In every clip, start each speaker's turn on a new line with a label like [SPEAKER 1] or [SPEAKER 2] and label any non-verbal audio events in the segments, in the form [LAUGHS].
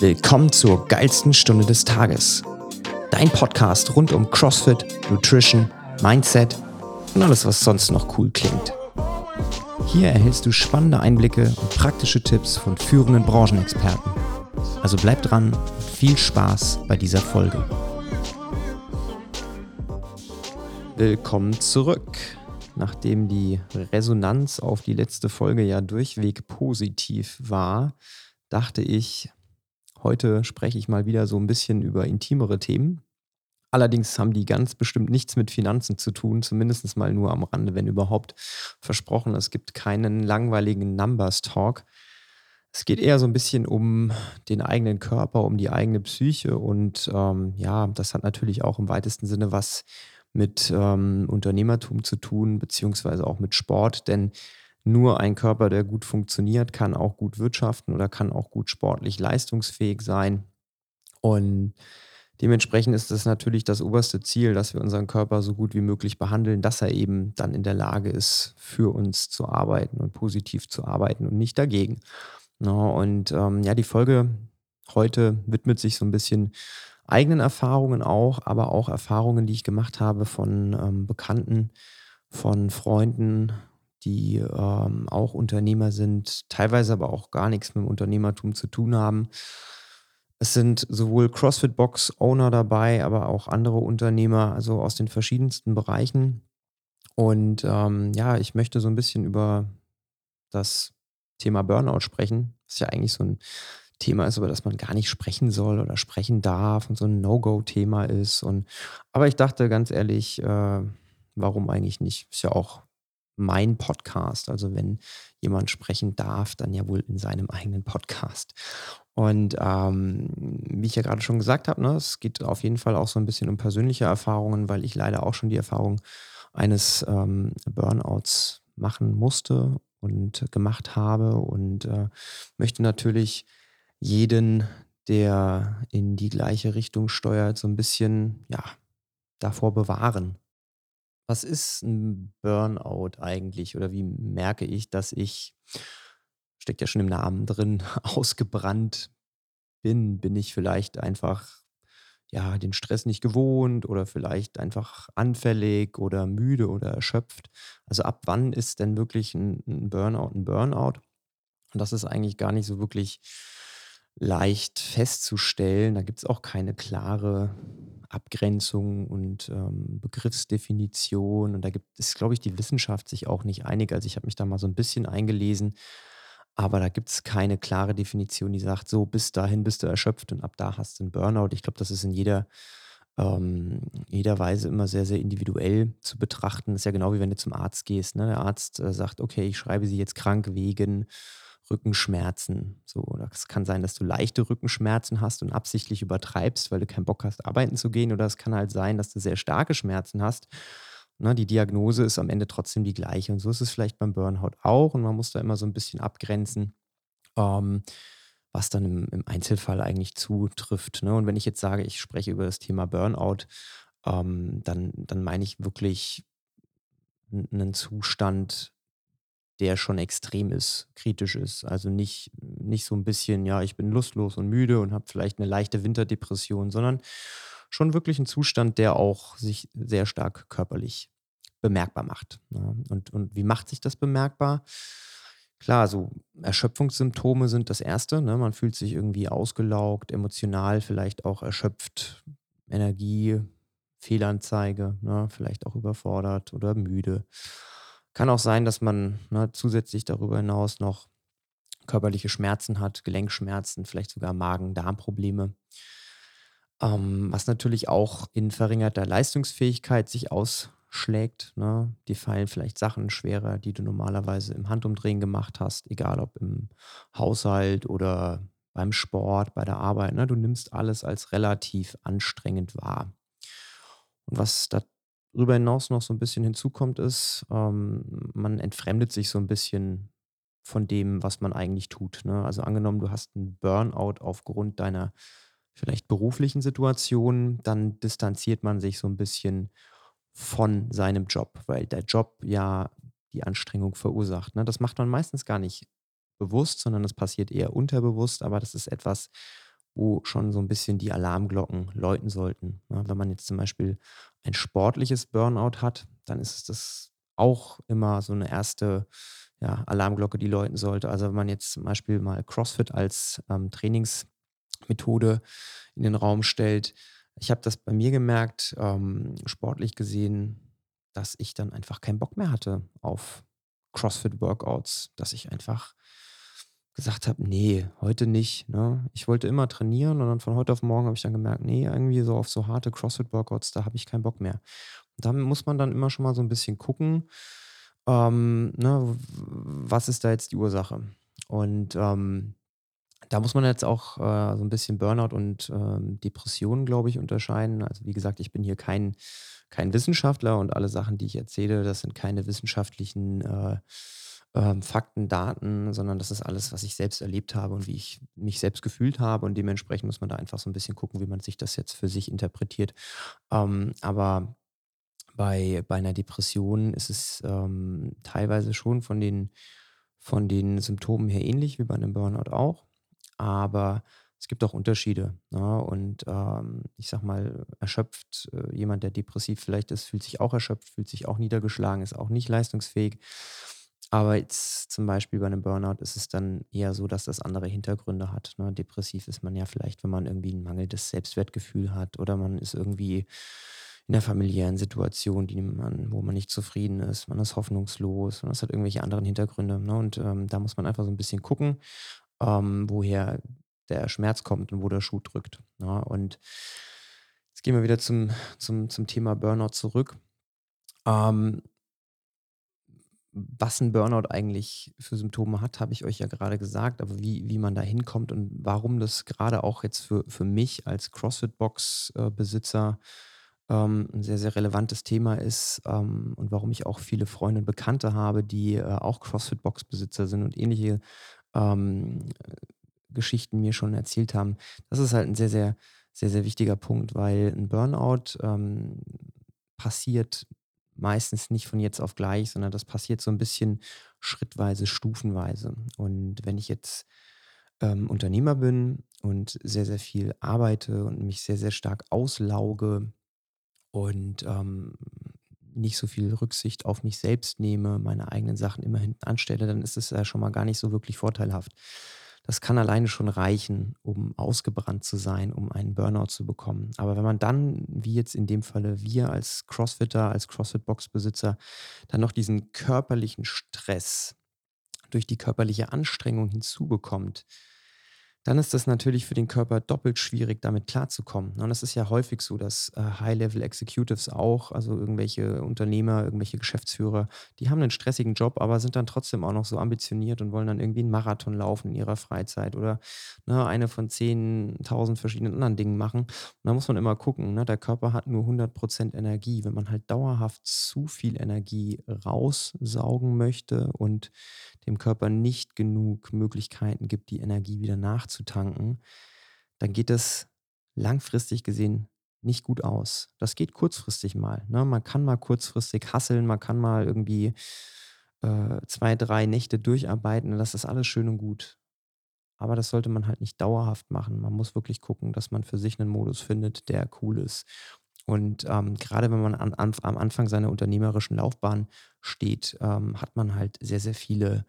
[SPEAKER 1] Willkommen zur geilsten Stunde des Tages. Dein Podcast rund um CrossFit, Nutrition, Mindset und alles, was sonst noch cool klingt. Hier erhältst du spannende Einblicke und praktische Tipps von führenden Branchenexperten. Also bleib dran und viel Spaß bei dieser Folge. Willkommen zurück. Nachdem die Resonanz auf die letzte Folge ja durchweg positiv war, dachte ich, Heute spreche ich mal wieder so ein bisschen über intimere Themen. Allerdings haben die ganz bestimmt nichts mit Finanzen zu tun, zumindest mal nur am Rande, wenn überhaupt. Versprochen, es gibt keinen langweiligen Numbers Talk. Es geht eher so ein bisschen um den eigenen Körper, um die eigene Psyche und ähm, ja, das hat natürlich auch im weitesten Sinne was mit ähm, Unternehmertum zu tun, beziehungsweise auch mit Sport, denn nur ein Körper, der gut funktioniert, kann auch gut wirtschaften oder kann auch gut sportlich leistungsfähig sein. Und dementsprechend ist es natürlich das oberste Ziel, dass wir unseren Körper so gut wie möglich behandeln, dass er eben dann in der Lage ist, für uns zu arbeiten und positiv zu arbeiten und nicht dagegen. und ähm, ja, die Folge heute widmet sich so ein bisschen eigenen Erfahrungen auch, aber auch Erfahrungen, die ich gemacht habe von ähm, Bekannten, von Freunden, die ähm, auch Unternehmer sind, teilweise aber auch gar nichts mit dem Unternehmertum zu tun haben. Es sind sowohl CrossFit-Box-Owner dabei, aber auch andere Unternehmer, also aus den verschiedensten Bereichen. Und ähm, ja, ich möchte so ein bisschen über das Thema Burnout sprechen. Ist ja eigentlich so ein Thema ist, über das man gar nicht sprechen soll oder sprechen darf und so ein No-Go-Thema ist. Und, aber ich dachte ganz ehrlich, äh, warum eigentlich nicht? Ist ja auch mein Podcast. Also wenn jemand sprechen darf, dann ja wohl in seinem eigenen Podcast. Und ähm, wie ich ja gerade schon gesagt habe, ne, es geht auf jeden Fall auch so ein bisschen um persönliche Erfahrungen, weil ich leider auch schon die Erfahrung eines ähm, Burnouts machen musste und gemacht habe und äh, möchte natürlich jeden, der in die gleiche Richtung steuert, so ein bisschen ja davor bewahren. Was ist ein Burnout eigentlich oder wie merke ich, dass ich steckt ja schon im Namen drin, [LAUGHS] ausgebrannt bin? Bin ich vielleicht einfach, ja, den Stress nicht gewohnt oder vielleicht einfach anfällig oder müde oder erschöpft? Also, ab wann ist denn wirklich ein Burnout ein Burnout? Und das ist eigentlich gar nicht so wirklich leicht festzustellen. Da gibt es auch keine klare Abgrenzung und ähm, Begriffsdefinition. Und da gibt es, glaube ich, die Wissenschaft sich auch nicht einig. Also ich habe mich da mal so ein bisschen eingelesen, aber da gibt es keine klare Definition, die sagt, so bis dahin bist du erschöpft und ab da hast du einen Burnout. Ich glaube, das ist in jeder, ähm, jeder Weise immer sehr, sehr individuell zu betrachten. Das ist ja genau wie wenn du zum Arzt gehst. Ne? Der Arzt äh, sagt, okay, ich schreibe sie jetzt krank wegen Rückenschmerzen. So, es kann sein, dass du leichte Rückenschmerzen hast und absichtlich übertreibst, weil du keinen Bock hast, arbeiten zu gehen. Oder es kann halt sein, dass du sehr starke Schmerzen hast. Ne, die Diagnose ist am Ende trotzdem die gleiche. Und so ist es vielleicht beim Burnout auch. Und man muss da immer so ein bisschen abgrenzen, ähm, was dann im, im, Einzelfall eigentlich zutrifft. Ne? Und wenn ich jetzt sage, ich spreche über das Thema Burnout, ähm, dann, dann meine ich wirklich einen Zustand, der schon extrem ist, kritisch ist. Also nicht, nicht so ein bisschen, ja, ich bin lustlos und müde und habe vielleicht eine leichte Winterdepression, sondern schon wirklich ein Zustand, der auch sich sehr stark körperlich bemerkbar macht. Ne? Und, und wie macht sich das bemerkbar? Klar, so Erschöpfungssymptome sind das Erste. Ne? Man fühlt sich irgendwie ausgelaugt, emotional vielleicht auch erschöpft, Energie, Fehlanzeige, ne? vielleicht auch überfordert oder müde. Kann auch sein, dass man ne, zusätzlich darüber hinaus noch körperliche Schmerzen hat, Gelenkschmerzen, vielleicht sogar Magen-Darm-Probleme. Ähm, was natürlich auch in verringerter Leistungsfähigkeit sich ausschlägt. Ne? Die fallen vielleicht Sachen schwerer, die du normalerweise im Handumdrehen gemacht hast, egal ob im Haushalt oder beim Sport, bei der Arbeit. Ne? Du nimmst alles als relativ anstrengend wahr. Und was da darüber hinaus noch so ein bisschen hinzukommt, ist, ähm, man entfremdet sich so ein bisschen von dem, was man eigentlich tut, ne? Also, angenommen, du hast einen Burnout aufgrund deiner vielleicht beruflichen Situation, dann distanziert man sich so ein bisschen von seinem Job, weil der Job ja die Anstrengung verursacht, ne? Das macht man meistens gar nicht bewusst, sondern das passiert eher unterbewusst, aber das ist etwas, wo schon so ein bisschen die Alarmglocken läuten sollten, ne? Wenn man jetzt zum Beispiel ein sportliches Burnout hat, dann ist es das auch immer so eine erste ja, Alarmglocke, die läuten sollte. Also, wenn man jetzt zum Beispiel mal CrossFit als, ähm, Trainingsmethode in den Raum stellt. Ich habe das bei mir gemerkt, ähm, sportlich gesehen, dass ich dann einfach keinen Bock mehr hatte auf CrossFit-Workouts, dass ich einfach gesagt habe: „Ne, heute nicht“, ne? Ich wollte immer trainieren und dann von heute auf morgen habe ich dann gemerkt: „Ne, irgendwie so auf so harte CrossFit-Workouts, da habe ich keinen Bock mehr.“ Und da muss man dann immer schon mal so ein bisschen gucken, ähm, ne, was ist da jetzt die Ursache? Und, ähm, da muss man jetzt auch, äh, so ein bisschen Burnout und, ähm, Depressionen, glaube ich, unterscheiden. Also, wie gesagt, ich bin hier kein kein Wissenschaftler und alle Sachen, die ich erzähle, das sind keine wissenschaftlichen, äh, ähm, Fakten, Daten, sondern das ist alles, was ich selbst erlebt habe und wie ich mich selbst gefühlt habe und dementsprechend muss man da einfach so ein bisschen gucken, wie man sich das jetzt für sich interpretiert. Ähm, aber bei bei einer Depression ist es, ähm, teilweise schon von den von den Symptomen her ähnlich wie bei einem Burnout auch, aber es gibt auch Unterschiede, ne? Und, ähm, ich sage mal, erschöpft äh, jemand, der depressiv vielleicht ist, fühlt sich auch erschöpft, fühlt sich auch niedergeschlagen, ist auch nicht leistungsfähig. Aber jetzt zum Beispiel bei einem Burnout ist es dann eher so, dass das andere Hintergründe hat, ne? Depressiv ist man ja vielleicht, wenn man irgendwie ein mangelndes Selbstwertgefühl hat oder man ist irgendwie in 'ner familiären Situation, die man wo man nicht zufrieden ist. Man ist hoffnungslos und das hat irgendwelche anderen Hintergründe, ne? Und, ähm, da muss man einfach so ein bisschen gucken, ähm, woher der Schmerz kommt und wo der Schuh drückt, ne? Und jetzt gehen wir wieder zum zum zum Thema Burnout zurück. Ähm, was ein Burnout eigentlich für Symptome hat, habe ich euch ja gerade gesagt, aber wie wie man da hinkommt und warum das gerade auch jetzt für für mich als CrossFit-Box äh, Besitzer, ähm, 'n sehr, sehr relevantes Thema ist, ähm, und warum ich auch viele Freunde und Bekannte habe, die, äh, auch CrossFit-Box Besitzer sind und ähnliche, ähm, Geschichten mir schon erzählt haben. Das ist halt ein sehr, sehr sehr, sehr wichtiger Punkt, weil ein Burnout, ähm, passiert meistens nicht von jetzt auf gleich, sondern das passiert so ein bisschen schrittweise, stufenweise. Und wenn ich jetzt, ähm, Unternehmer bin und sehr, sehr viel arbeite und mich sehr, sehr stark auslauge und, ähm, nicht so viel Rücksicht auf mich selbst nehme, meine eigenen Sachen immer hinten anstelle, dann ist es ja schon mal gar nicht so wirklich vorteilhaft. Das kann alleine schon reichen, um ausgebrannt zu sein, um einen Burnout zu bekommen. Aber wenn man dann, wie jetzt in dem Falle wir als Crossfitter, als CrossFit-Box-Besitzer, dann noch diesen körperlichen Stress durch die körperliche Anstrengung hinzubekommt, dann ist das natürlich für den Körper doppelt schwierig, damit klarzukommen? Und das ist ja häufig so, dass, äh, High-Level Executives auch, also irgendwelche Unternehmer, irgendwelche Geschäftsführer, die haben einen stressigen Job, aber sind dann trotzdem auch noch so ambitioniert und wollen dann irgendwie 'n Marathon laufen in ihrer Freizeit oder, ne, eine von 10.000 verschiedenen anderen Dingen machen. Und da muss man immer gucken, ne? Der Körper hat nur 100% Energie. Wenn man halt dauerhaft zu viel Energie raussaugen möchte und dem Körper nicht genug Möglichkeiten gibt, die Energie wieder nachzutanken, dann geht es langfristig gesehen nicht gut aus. Das geht kurzfristig mal. Ne? Man kann mal kurzfristig hasseln, man kann mal irgendwie äh, zwei, drei Nächte durcharbeiten das ist alles schön und gut. Aber das sollte man halt nicht dauerhaft machen. Man muss wirklich gucken, dass man für sich einen Modus findet, der cool ist. Und ähm, gerade wenn man an, an, am Anfang seiner unternehmerischen Laufbahn steht, ähm, hat man halt sehr, sehr viele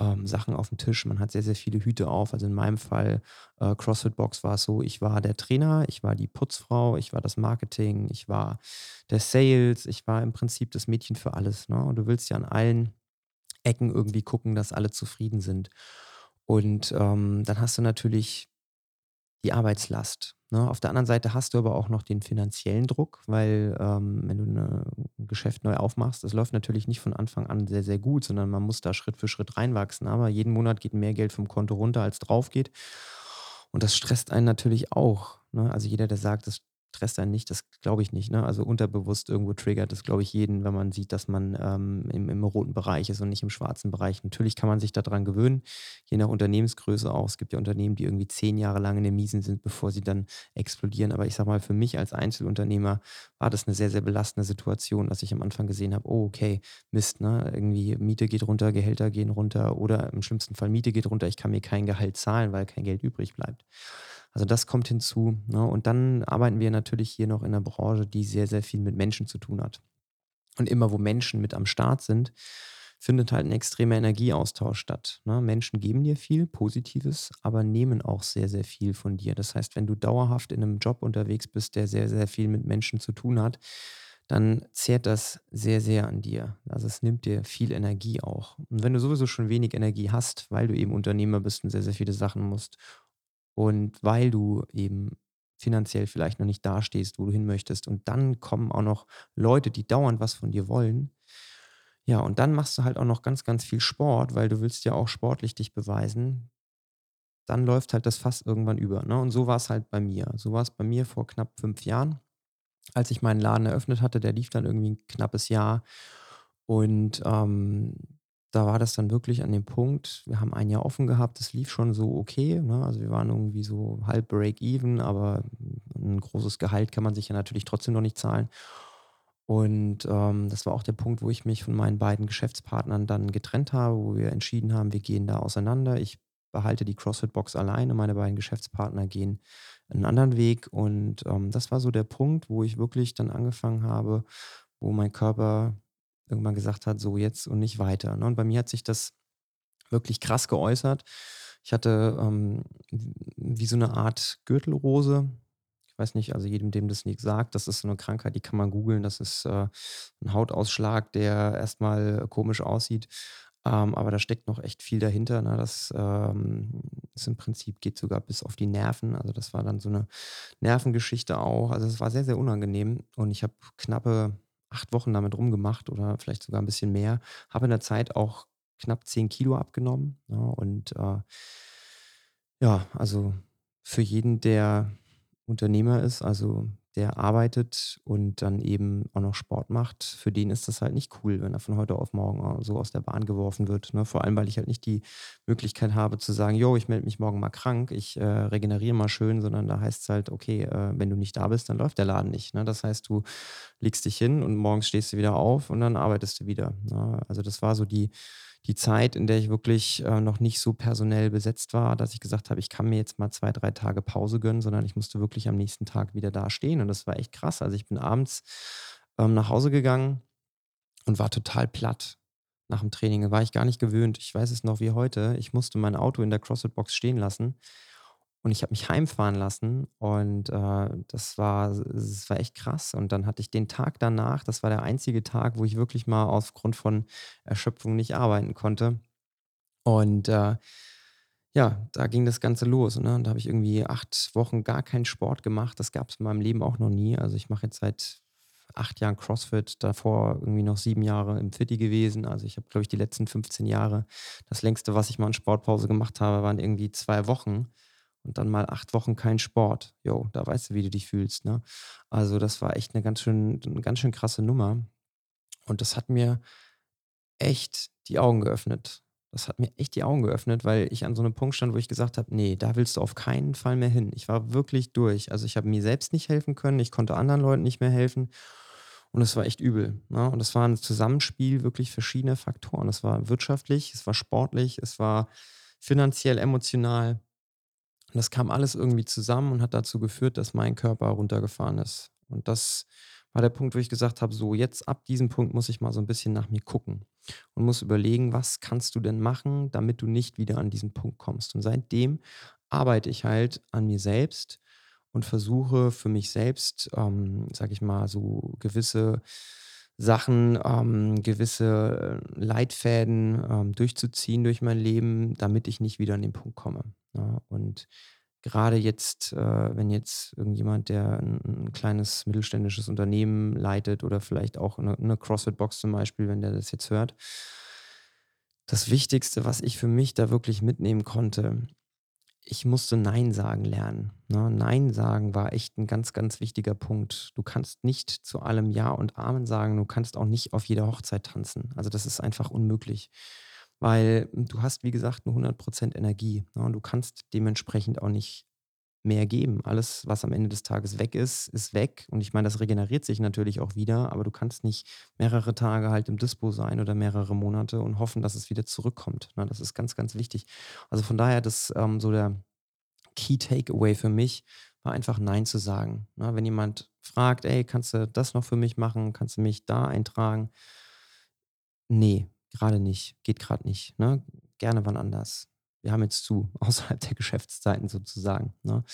[SPEAKER 1] ähm, Sachen auf dem Tisch. Man hat sehr, sehr viele Hüte auf. Also in meinem Fall, äh, CrossFit Box war es so, ich war der Trainer, ich war die Putzfrau, ich war das Marketing, ich war der Sales, ich war im Prinzip das Mädchen für alles. Ne? Und du willst ja an allen Ecken irgendwie gucken, dass alle zufrieden sind. Und ähm, dann hast du natürlich die Arbeitslast, ne? Auf der anderen Seite hast du aber auch noch den finanziellen Druck, weil, ähm, wenn du 'ne 'n Geschäft neu aufmachst, das läuft natürlich nicht von Anfang an sehr, sehr gut, sondern man muss da Schritt für Schritt reinwachsen. Aber jeden Monat geht mehr Geld vom Konto runter, als drauf geht. Und das stresst einen natürlich auch, ne? Also, jeder, der sagt, das stresst einen nicht, das glaube ich nicht, ne? Also, unterbewusst irgendwo triggert das, glaube ich, jeden, wenn man sieht, dass man, ähm, im im roten Bereich ist und nicht im schwarzen Bereich. Natürlich kann man sich da dran gewöhnen, je nach Unternehmensgröße auch. Es gibt ja Unternehmen, die irgendwie 10 Jahre lang in den Miesen sind, bevor sie dann explodieren. Aber ich sage mal, für mich als Einzelunternehmer war das eine sehr, sehr belastende Situation, dass ich am Anfang gesehen habe: „Oh, okay, Mist, ne? Irgendwie Miete geht runter, Gehälter gehen runter oder im schlimmsten Fall Miete geht runter. Ich kann mir kein Gehalt zahlen, weil kein Geld übrig bleibt.“ Also das kommt hinzu. Ne? Und dann arbeiten wir natürlich hier noch in einer Branche, die sehr, sehr viel mit Menschen zu tun hat. Und immer wo Menschen mit am Start sind, findet halt ein extremer Energieaustausch statt. Ne? Menschen geben dir viel Positives, aber nehmen auch sehr, sehr viel von dir. Das heißt, wenn du dauerhaft in einem Job unterwegs bist, der sehr, sehr viel mit Menschen zu tun hat, dann zehrt das sehr, sehr an dir. Also es nimmt dir viel Energie auch. Und wenn du sowieso schon wenig Energie hast, weil du eben Unternehmer bist und sehr, sehr viele Sachen musst und weil du eben finanziell vielleicht noch nicht dastehst, wo du hin möchtest und dann kommen auch noch Leute, die dauernd was von dir wollen, ja, und dann machst du halt auch noch ganz, ganz viel Sport, weil du willst ja auch sportlich dich beweisen. Dann läuft halt das Fass irgendwann über, ne? Und so war es halt bei mir. So war es bei mir vor knapp 5 Jahren, als ich meinen Laden eröffnet hatte. Der lief dann irgendwie ein knappes Jahr und, ähm, da war das dann wirklich an dem Punkt wir haben ein Jahr offen gehabt, das lief schon so okay, ne? Also, wir waren irgendwie so halb Break even, aber ein großes Gehalt kann man sich ja natürlich trotzdem noch nicht zahlen. Und, ähm, das war auch der Punkt, wo ich mich von meinen beiden Geschäftspartnern dann getrennt habe, wo wir entschieden haben, wir gehen da auseinander. Ich behalte die CrossFit-Box alleine, meine beiden Geschäftspartner gehen einen anderen Weg. Und, ähm, das war so der Punkt, wo ich wirklich dann angefangen habe, wo mein Körper irgendwann gesagt hat: „So jetzt und nicht weiter“, ne? Und bei mir hat sich das wirklich krass geäußert. Ich hatte, ähm, wie so eine Art Gürtelrose weiß nicht, also jedem, dem das nichts sagt, das ist so eine Krankheit, die kann man googeln. Das ist, äh, 'n Hautausschlag, der erstmal komisch aussieht, ähm, aber da steckt noch echt viel dahinter, ne? Das, ähm, ist im Prinzip geht sogar bis auf die Nerven. Also, das war dann so eine Nervengeschichte auch. Also, es war sehr, sehr unangenehm und ich habe knappe 8 Wochen damit rumgemacht oder vielleicht sogar ein bisschen mehr. Habe in der Zeit auch knapp 10 Kilo abgenommen, ja, und, äh, ja, also, für jeden, der Unternehmer ist, also der arbeitet und dann eben auch noch Sport macht, für den ist das halt nicht cool, wenn er von heute auf morgen so aus der Bahn geworfen wird. Ne? Vor allem, weil ich halt nicht die Möglichkeit habe zu sagen, jo, ich melde mich morgen mal krank, ich äh, regeneriere mal schön, sondern da heißt es halt, okay, äh, wenn du nicht da bist, dann läuft der Laden nicht. Ne? Das heißt, du legst dich hin und morgens stehst du wieder auf und dann arbeitest du wieder. Ne? Also das war so die die Zeit, in der ich wirklich äh, noch nicht so personell besetzt war, dass ich gesagt habe, ich kann mir jetzt mal zwei, drei Tage Pause gönnen, sondern ich musste wirklich am nächsten Tag wieder dastehen. Und das war echt krass. Also ich bin abends ähm, nach Hause gegangen und war total platt nach dem Training. Da war ich gar nicht gewöhnt. Ich weiß es noch wie heute. Ich musste mein Auto in der CrossFit-Box stehen lassen und ich habe mich heimfahren lassen und, äh, das war das war echt krass. Und dann hatte ich den Tag danach das war der einzige Tag, wo ich wirklich mal aufgrund von Erschöpfung nicht arbeiten konnte. Und, äh, ja, da ging das Ganze los, ne? Und da habe ich irgendwie 8 Wochen gar keinen Sport gemacht. Das gab es in meinem Leben auch noch nie. Also, ich mache jetzt seit 8 Jahren CrossFit, davor irgendwie noch 7 Jahre im Fitti gewesen. Also, ich habe, glaube ich, die letzten 15 Jahre das längste, was ich mal in Sportpause gemacht habe, waren irgendwie 2 Wochen und dann mal acht Wochen kein Sport. Jo, da weißt du, wie du dich fühlst, ne? Also, das war echt eine ganz schön 'ne ganz schön krasse Nummer. Und das hat mir echt die Augen geöffnet. Das hat mir echt die Augen geöffnet, weil ich an so einem Punkt stand, wo ich gesagt habe: nee, da willst du auf keinen Fall mehr hin.“ Ich war wirklich durch. Also, ich habe mir selbst nicht helfen können, ich konnte anderen Leuten nicht mehr helfen und es war echt übel, ne? Und es war ein Zusammenspiel wirklich verschiedener Faktoren. Es war wirtschaftlich, es war sportlich, es war finanziell, emotional. Und das kam alles irgendwie zusammen und hat dazu geführt, dass mein Körper runtergefahren ist. Und das war der Punkt, wo ich gesagt habe, so jetzt ab diesem Punkt muss ich mal so ein bisschen nach mir gucken und muss überlegen, was kannst du denn machen, damit du nicht wieder an diesen Punkt kommst. Und seitdem arbeite ich halt an mir selbst und versuche für mich selbst, ähm, sage ich mal, so gewisse Sachen, ähm, gewisse äh, Leitfäden ähm, durchzuziehen durch mein Leben, damit ich nicht wieder an den Punkt komme. Ja, und gerade jetzt, äh, wenn jetzt irgendjemand, der ein 'n kleines mittelständisches Unternehmen leitet oder vielleicht auch eine 'ne CrossFit-Box zum Beispiel, wenn der das jetzt hört. Das Wichtigste, was ich für mich da wirklich mitnehmen konnte, ich musste „Nein“ sagen lernen, ne? „Nein“ sagen war echt ein ganz, ganz wichtiger Punkt. Du kannst nicht zu allem „Ja“ und „Amen“ sagen. Du kannst auch nicht auf jeder Hochzeit tanzen. Also, das ist einfach unmöglich. Weil du hast, wie gesagt, nur 100% Energie, ne, und du kannst dementsprechend auch nicht mehr geben. Alles, was am Ende des Tages weg ist, ist weg. Und ich meine, das regeneriert sich natürlich auch wieder, aber du kannst nicht mehrere Tage halt im Dispo sein oder mehrere Monate und hoffen, dass es wieder zurückkommt, ne? Das ist ganz, ganz wichtig. Also, von daher, das, ähm, so der Key Takeaway für mich war einfach Nein zu sagen. Ne, wenn jemand fragt: „Ey, kannst du das noch für mich machen? Kannst du mich da eintragen?“ Ne, gerade nicht. Geht gerade nicht, ne? Gerne wann anders. Wir haben jetzt zu, [LAUGHS] außerhalb der Geschäftszeiten sozusagen, ne?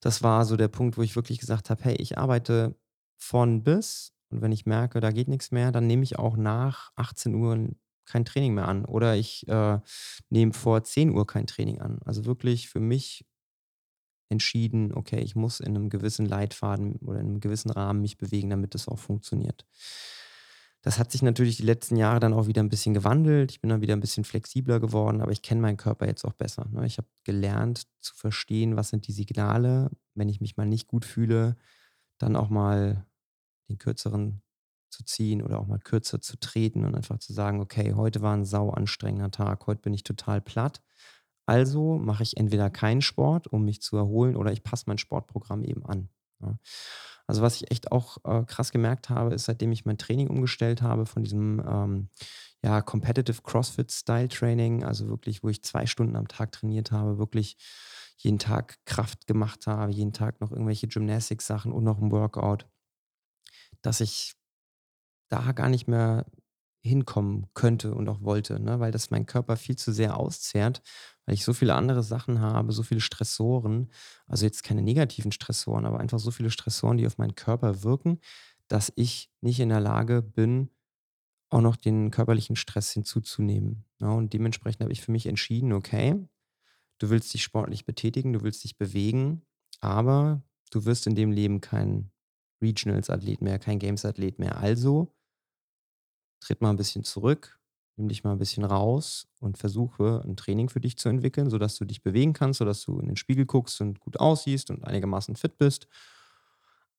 [SPEAKER 1] Das war so der Punkt, wo ich wirklich gesagt habe: „Hey, ich arbeite von bis und wenn ich merke, da geht nichts mehr, dann nehme ich auch nach 18:00 kein Training mehr an oder ich, äh, nehme vor 10:00 kein Training an.“ Also, wirklich für mich entschieden: „Okay, ich muss in einem gewissen Leitfaden oder in einem gewissen Rahmen mich bewegen, damit das auch funktioniert.“ Das hat sich natürlich die letzten Jahre dann auch wieder ein bisschen gewandelt. Ich bin dann wieder ein bisschen flexibler geworden, aber ich kenne meinen Körper jetzt auch besser, ne? Ich habe gelernt zu verstehen, was sind die Signale, wenn ich mich mal nicht gut fühle, dann auch mal den Kürzeren zu ziehen oder auch mal kürzer zu treten und einfach zu sagen: „Okay, heute war ein sau anstrengender Tag. Heute bin ich total platt. Also mache ich entweder keinen Sport, um mich zu erholen, oder ich passe mein Sportprogramm eben an“, ne? Also, was ich echt auch, äh, krass gemerkt habe, ist, seitdem ich mein Training umgestellt habe von diesem, ähm, ja, Competitive CrossFit Style Training, also wirklich, wo ich 2 Stunden am Tag trainiert habe, wirklich jeden Tag Kraft gemacht habe, jeden Tag noch irgendwelche Gymnastics-Sachen und noch 'n Workout, dass ich da gar nicht mehr hinkommen könnte und auch wollte, ne, weil das meinen Körper viel zu sehr auszehrt, weil ich so viele andere Sachen habe, so viele Stressoren, also jetzt keine negativen Stressoren, aber einfach so viele Stressoren, die auf meinen Körper wirken, dass ich nicht in der Lage bin, auch noch den körperlichen Stress hinzuzunehmen, ne? Und dementsprechend habe ich für mich entschieden: „Okay, du willst dich sportlich betätigen, du willst dich bewegen, aber du wirst in dem Leben kein Regionals-Athlet mehr, kein Games-Athlet mehr. Also Tritt mal ein bisschen zurück, nimm dich mal ein bisschen raus und versuche ein Training für dich zu entwickeln, sodass du dich bewegen kannst, sodass du in den Spiegel guckst und gut aussiehst und einigermaßen fit bist,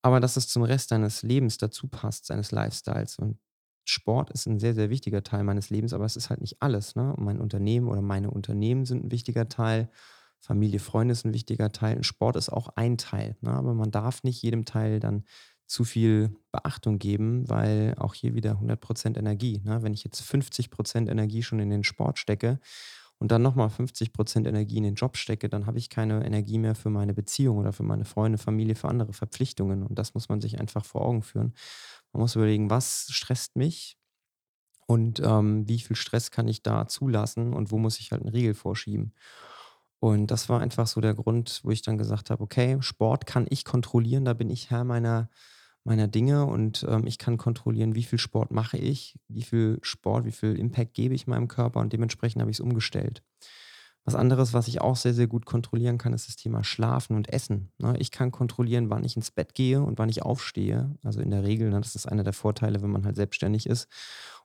[SPEAKER 1] aber dass es zum Rest deines Lebens dazu passt, deines Lifestyles. Und Sport ist ein sehr, sehr wichtiger Teil meines Lebens, aber es ist halt nicht alles, ne? Mein Unternehmen oder meine Unternehmen sind ein wichtiger Teil, Familie, Freunde ist ein wichtiger Teil und Sport ist auch ein Teil, ne? Aber man darf nicht jedem Teil dann zu viel Beachtung geben, weil auch hier wieder hundert Prozent Energie, ne? Wenn ich jetzt fünfzig Prozent Energie schon in den Sport stecke und dann noch mal fünfzig Prozent Energie in den Job stecke, dann habe ich keine Energie mehr für meine Beziehung oder für meine Freunde, Familie, für andere Verpflichtungen und das muss man sich einfach vor Augen führen. Man muss überlegen: „Was stresst mich und, ähm, wie viel Stress kann ich da zulassen und wo muss ich halt 'n Riegel vorschieben?“ Und das war einfach so der Grund, wo ich dann gesagt habe: „Okay, Sport kann ich kontrollieren, da bin ich Herr meiner meiner Dinge und, ähm, ich kann kontrollieren, wie viel Sport mache ich, wie viel Sport, wie viel Impact gebe ich meinem Körper und dementsprechend habe ich es umgestellt. Was anderes, was ich auch sehr, sehr gut kontrollieren kann, ist das Thema Schlafen und Essen, ne? Ich kann kontrollieren, wann ich ins Bett gehe und wann ich aufstehe. Also, in der Regel, ne, das ist einer der Vorteile, wenn man halt selbstständig ist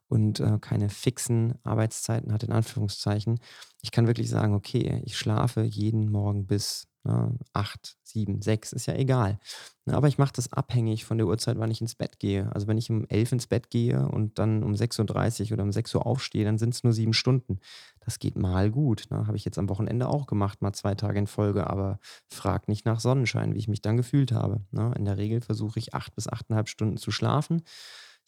[SPEAKER 1] und, äh, keine fixen Arbeitszeiten hat in Anführungszeichen. Ich kann wirklich sagen: „Okay, ich schlafe jeden Morgen bis, ne, 8, 7, 6, ist ja egal.“ Ne, aber ich mache das abhängig von der Uhrzeit, wann ich ins Bett gehe. Also, wenn ich um 11 ins Bett gehe und dann um sechs Uhr dreißig oder um sechs Uhr aufstehe, dann sind es nur 7 Stunden. Das geht mal gut, ne? Habe ich jetzt am Wochenende auch gemacht, mal 2 Tage in Folge, aber frag nicht nach Sonnenschein, wie ich mich dann gefühlt habe, ne? In der Regel versuche ich 8 bis 8,5 Stunden zu schlafen.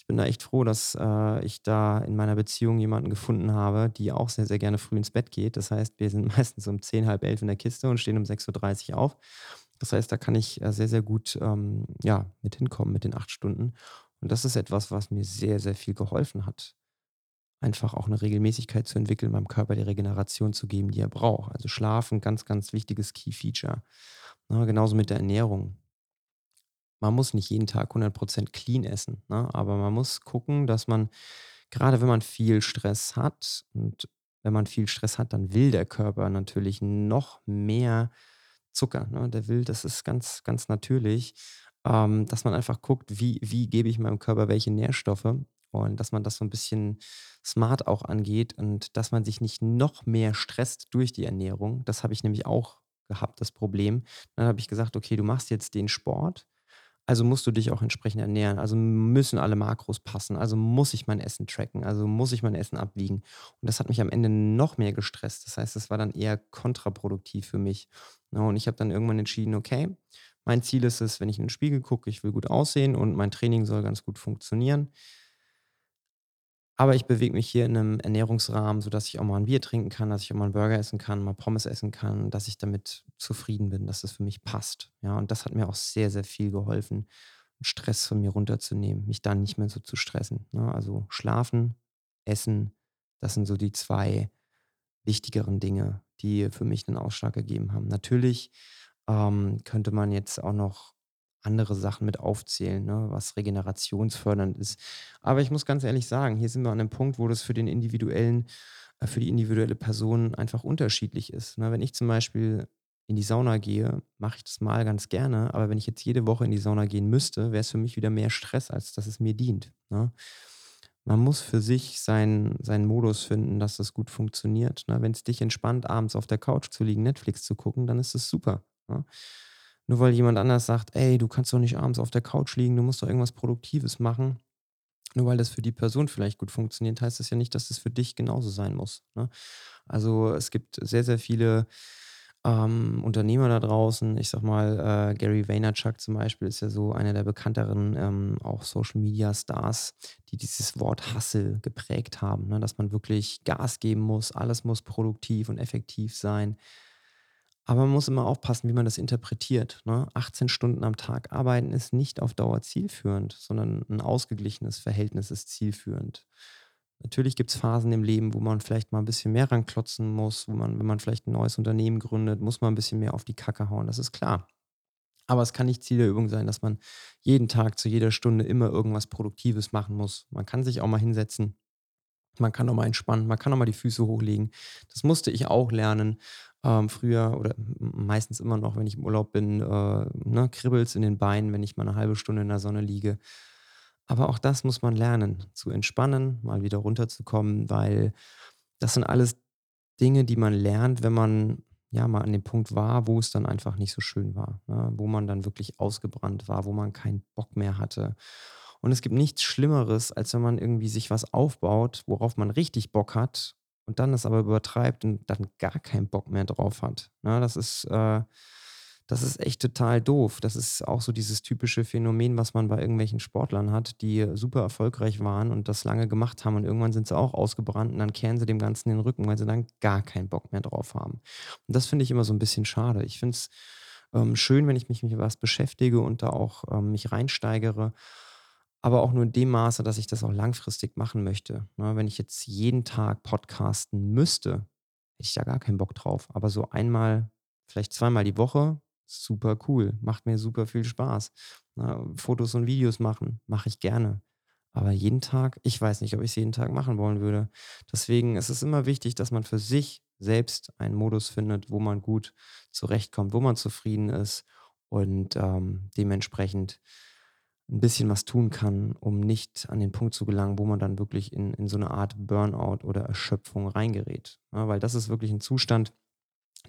[SPEAKER 1] Ich bin da echt froh, dass, äh, ich da in meiner Beziehung jemanden gefunden habe, die auch sehr, sehr gerne früh ins Bett geht. Das heißt, wir sind [LAUGHS] meistens um 10, halb 11 in der Kiste und stehen um sechs Uhr dreißig auf. Das heißt, da kann ich, äh, sehr, sehr gut, ähm, ja, mit hinkommen mit den 8 Stunden. Und das ist etwas, was mir sehr, sehr viel geholfen hat, einfach auch eine Regelmäßigkeit zu entwickeln, meinem Körper die Regeneration zu geben, die er braucht. Also, Schlafen, ganz, ganz wichtiges Key Feature, ne? Genauso mit der Ernährung. Man muss nicht jeden Tag hundert Prozent clean essen, ne? Aber man muss gucken, dass man gerade wenn man viel Stress hat und wenn man viel Stress hat, dann will der Körper natürlich noch mehr Zucker, ne? Der will das ist ganz, ganz natürlich, ähm, dass man einfach guckt, wie wie gebe ich meinem Körper welche Nährstoffe und dass man das so ein bisschen smart auch angeht und dass man sich nicht noch mehr stresst durch die Ernährung. Das habe ich nämlich auch gehabt, das Problem. Dann habe ich gesagt: „Okay, du machst jetzt den Sport, also musst du dich auch entsprechend ernähren. Also müssen alle Makros passen. Also muss ich mein Essen tracken. Also muss ich mein Essen abwiegen. Und das hat mich am Ende noch mehr gestresst. Das heißt, das war dann eher kontraproduktiv für mich. Ja, und ich habe dann irgendwann entschieden, okay, mein Ziel ist es, wenn ich in den Spiegel gucke, ich will gut aussehen und mein Training soll ganz gut funktionieren. Aber ich bewege mich hier in einem Ernährungsrahmen, sodass ich auch mal ein Bier trinken kann, dass ich auch mal 'n Burger essen kann, mal Pommes essen kann, dass ich damit zufrieden bin, dass das für mich passt. Ja, und das hat mir auch sehr, sehr viel geholfen, Stress von mir runterzunehmen, mich dann nicht mehr so zu stressen, ne? Also, Schlafen, Essen, das sind so die 2 wichtigeren Dinge, die für mich den Ausschlag gegeben haben. Natürlich, ähm, könnte man jetzt auch noch andere Sachen mit aufzählen, ne, was regenerationsfördernd ist. Aber ich muss ganz ehrlich sagen, hier sind wir an 'nem Punkt, wo das für den individuellen äh, für die individuelle Person einfach unterschiedlich ist, ne? Wenn ich zum Beispiel in die Sauna gehe, mache ich das mal ganz gerne, aber wenn ich jetzt jede Woche in die Sauna gehen müsste, wäre es für mich wieder mehr Stress, als dass es mir dient, ne? Man muss für sich seinen seinen Modus finden, dass das gut funktioniert, ne? Wenn's dich entspannt, abends auf der Couch zu liegen, Netflix zu gucken, dann ist das super, ne? Nur weil jemand anders sagt: „Ey, du kannst doch nicht abends auf der Couch liegen, du musst doch irgendwas Produktives machen.“ Nur weil das für die Person vielleicht gut funktioniert, heißt das ja nicht, dass es für dich genauso sein muss, ne? Also, es gibt sehr, sehr viele, ähm, Unternehmer da draußen. Ich sage mal, äh, Gary Vaynerchuk zum Beispiel ist ja so einer der bekannteren, ähm, auch Social-Media-Stars, die dieses Wort Hustle geprägt haben, ne, dass man wirklich Gas geben muss, alles muss produktiv und effektiv sein. Aber man muss immer aufpassen, wie man das interpretiert, ne? 18 Stunden am Tag arbeiten ist nicht auf Dauer zielführend, sondern 'n ausgeglichenes Verhältnis ist zielführend. Natürlich gibt's Phasen im Leben, wo man vielleicht mal 'n bisschen mehr ranklotzen muss, wo man wenn man vielleicht 'n neues Unternehmen gründet, muss man 'n bisschen mehr auf die Kacke hauen, das ist klar. Aber es kann nicht Ziel der Übung sein, dass man jeden Tag zu jeder Stunde immer irgendwas Produktives machen muss. Man kann sich auch mal hinsetzen, man kann auch mal entspannen, man kann auch mal die Füße hochlegen. Das musste ich auch lernen, ähm, früher oder meistens immer noch, wenn ich im Urlaub bin, äh, ne, kribbelt's in den Beinen, wenn ich mal 'ne halbe Stunde in der Sonne liege. Aber auch das muss man lernen, zu entspannen, mal wieder runterzukommen, weil das sind alles Dinge, die man lernt, wenn man, ja, mal an dem Punkt war, wo es dann einfach nicht so schön war, ne? Wo man dann wirklich ausgebrannt war, wo man keinen Bock mehr hatte. Und es gibt nichts Schlimmeres, als wenn man irgendwie sich was aufbaut, worauf man richtig Bock hat und dann das aber übertreibt und dann gar keinen Bock mehr drauf hat, ne? Das ist, äh das ist echt total doof. Das ist auch so dieses typische Phänomen, was man bei irgendwelchen Sportlern hat, die super erfolgreich waren und das lange gemacht haben und irgendwann sind sie auch ausgebrannt und dann kehren sie dem Ganzen den Rücken, weil sie dann gar keinen Bock mehr drauf haben. Und das finde ich immer so 'n bisschen schade. Ich finde es, ähm, schön, wenn ich mich mit was beschäftige und da auch, ähm, mich reinsteigere, aber auch nur in dem Maße, dass ich das auch langfristig machen möchte, ne? Wenn ich jetzt jeden Tag podcasten müsste, hätte ich da gar keinen Bock drauf. Aber so einmal, vielleicht zweimal die Woche, super cool, macht mir super viel Spaß, ne? Fotos und Videos machen, mache ich gerne. Aber jeden Tag? Ich weiß nicht, ob ich's jeden Tag machen wollen würde. Deswegen ist es immer wichtig, dass man für sich selbst einen Modus findet, wo man gut zurechtkommt, wo man zufrieden ist und, ähm, dementsprechend 'n bisschen was tun kann, um nicht an den Punkt zu gelangen, wo man dann wirklich in in so 'ne Art Burnout oder Erschöpfung reingerät, ne? Weil das ist wirklich 'n Zustand,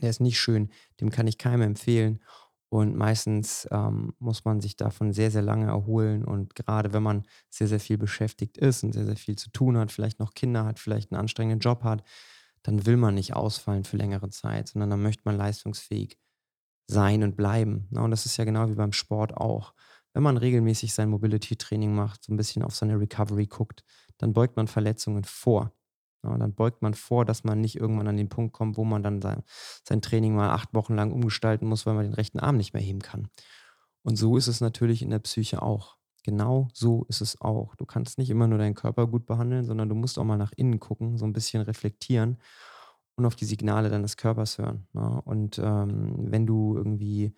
[SPEAKER 1] der ist nicht schön, den kann ich keinem empfehlen und meistens, ähm, muss man sich davon sehr, sehr lange erholen und grade wenn man sehr, sehr viel beschäftigt ist und sehr, sehr viel zu tun hat, vielleicht noch Kinder hat, vielleicht 'n anstrengenden Job hat, dann will man nicht ausfallen für längere Zeit, sondern dann möchte man leistungsfähig sein und bleiben? Und das ist ja genau wie beim Sport auch. Wenn man regelmäßig sein Mobility-Training macht, so 'n bisschen auf seine Recovery guckt, dann beugt man Verletzungen vor, ne? Dann beugt man vor, dass man nicht irgendwann an den Punkt kommt, wo man dann sei sein Training mal 8 Wochen lang umgestalten muss, weil man den rechten Arm nicht mehr heben kann. Und so ist es natürlich in der Psyche auch. Genau so ist es auch. Du kannst nicht immer nur deinen Körper gut behandeln, sondern du musst auch mal nach innen gucken, so 'n bisschen reflektieren und auf die Signale deines Körpers hören, ne? Und, ähm, wenn du irgendwie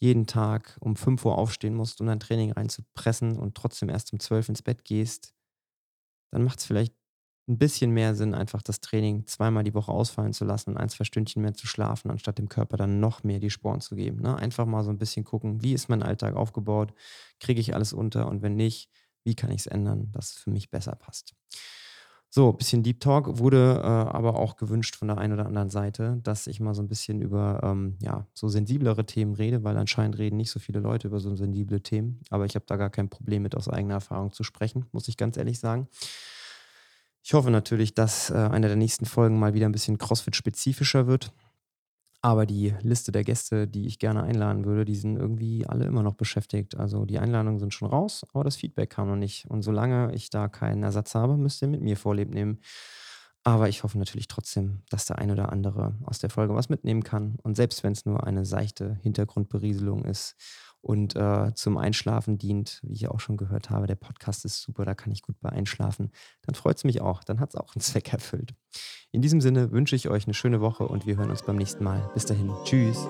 [SPEAKER 1] jeden Tag um 5:00 aufstehen musst, um dein Training reinzupressen und trotzdem erst um 12 ins Bett gehst dann macht's vielleicht 'n bisschen mehr Sinn, einfach das Training zweimal die Woche ausfallen zu lassen und 1, 2 Stündchen mehr zu schlafen, anstatt dem Körper dann noch mehr die Sporen zu geben, ne? Einfach mal so 'n bisschen gucken: „Wie ist mein Alltag aufgebaut? Kriege ich alles unter und wenn nicht, wie kann ich's ändern, dass es für mich besser passt?“ So, bisschen Deep Talk wurde, äh, aber auch gewünscht von der einen oder anderen Seite, dass ich mal so 'n bisschen über, ähm, ja, so sensiblere Themen rede, weil anscheinend reden nicht so viele Leute über so sensible Themen. Aber ich habe da gar kein Problem mit, aus eigener Erfahrung zu sprechen, muss ich ganz ehrlich sagen. Ich hoffe natürlich, dass, äh, eine der nächsten Folgen mal wieder 'n bisschen CrossFit-spezifischer wird. Aber die Liste der Gäste, die ich gerne einladen würde, die sind irgendwie alle immer noch beschäftigt. Also die Einladungen sind schon raus, aber das Feedback kam noch nicht. Und solange ich da keinen Ersatz habe, müsst ihr mit mir Vorlieb nehmen. Aber ich hoffe natürlich trotzdem, dass der ein oder andere aus der Folge was mitnehmen kann. Und selbst wenn es nur eine seichte Hintergrundberieselung ist und äh, zum Einschlafen dient, wie ich auch schon gehört habe, der Podcast ist super, da kann ich gut bei einschlafen, dann freut es mich auch. Dann hat es auch einen [LAUGHS] Zweck erfüllt. In diesem Sinne wünsche ich euch eine schöne Woche und wir hören uns beim nächsten Mal. Bis dahin. Tschüss.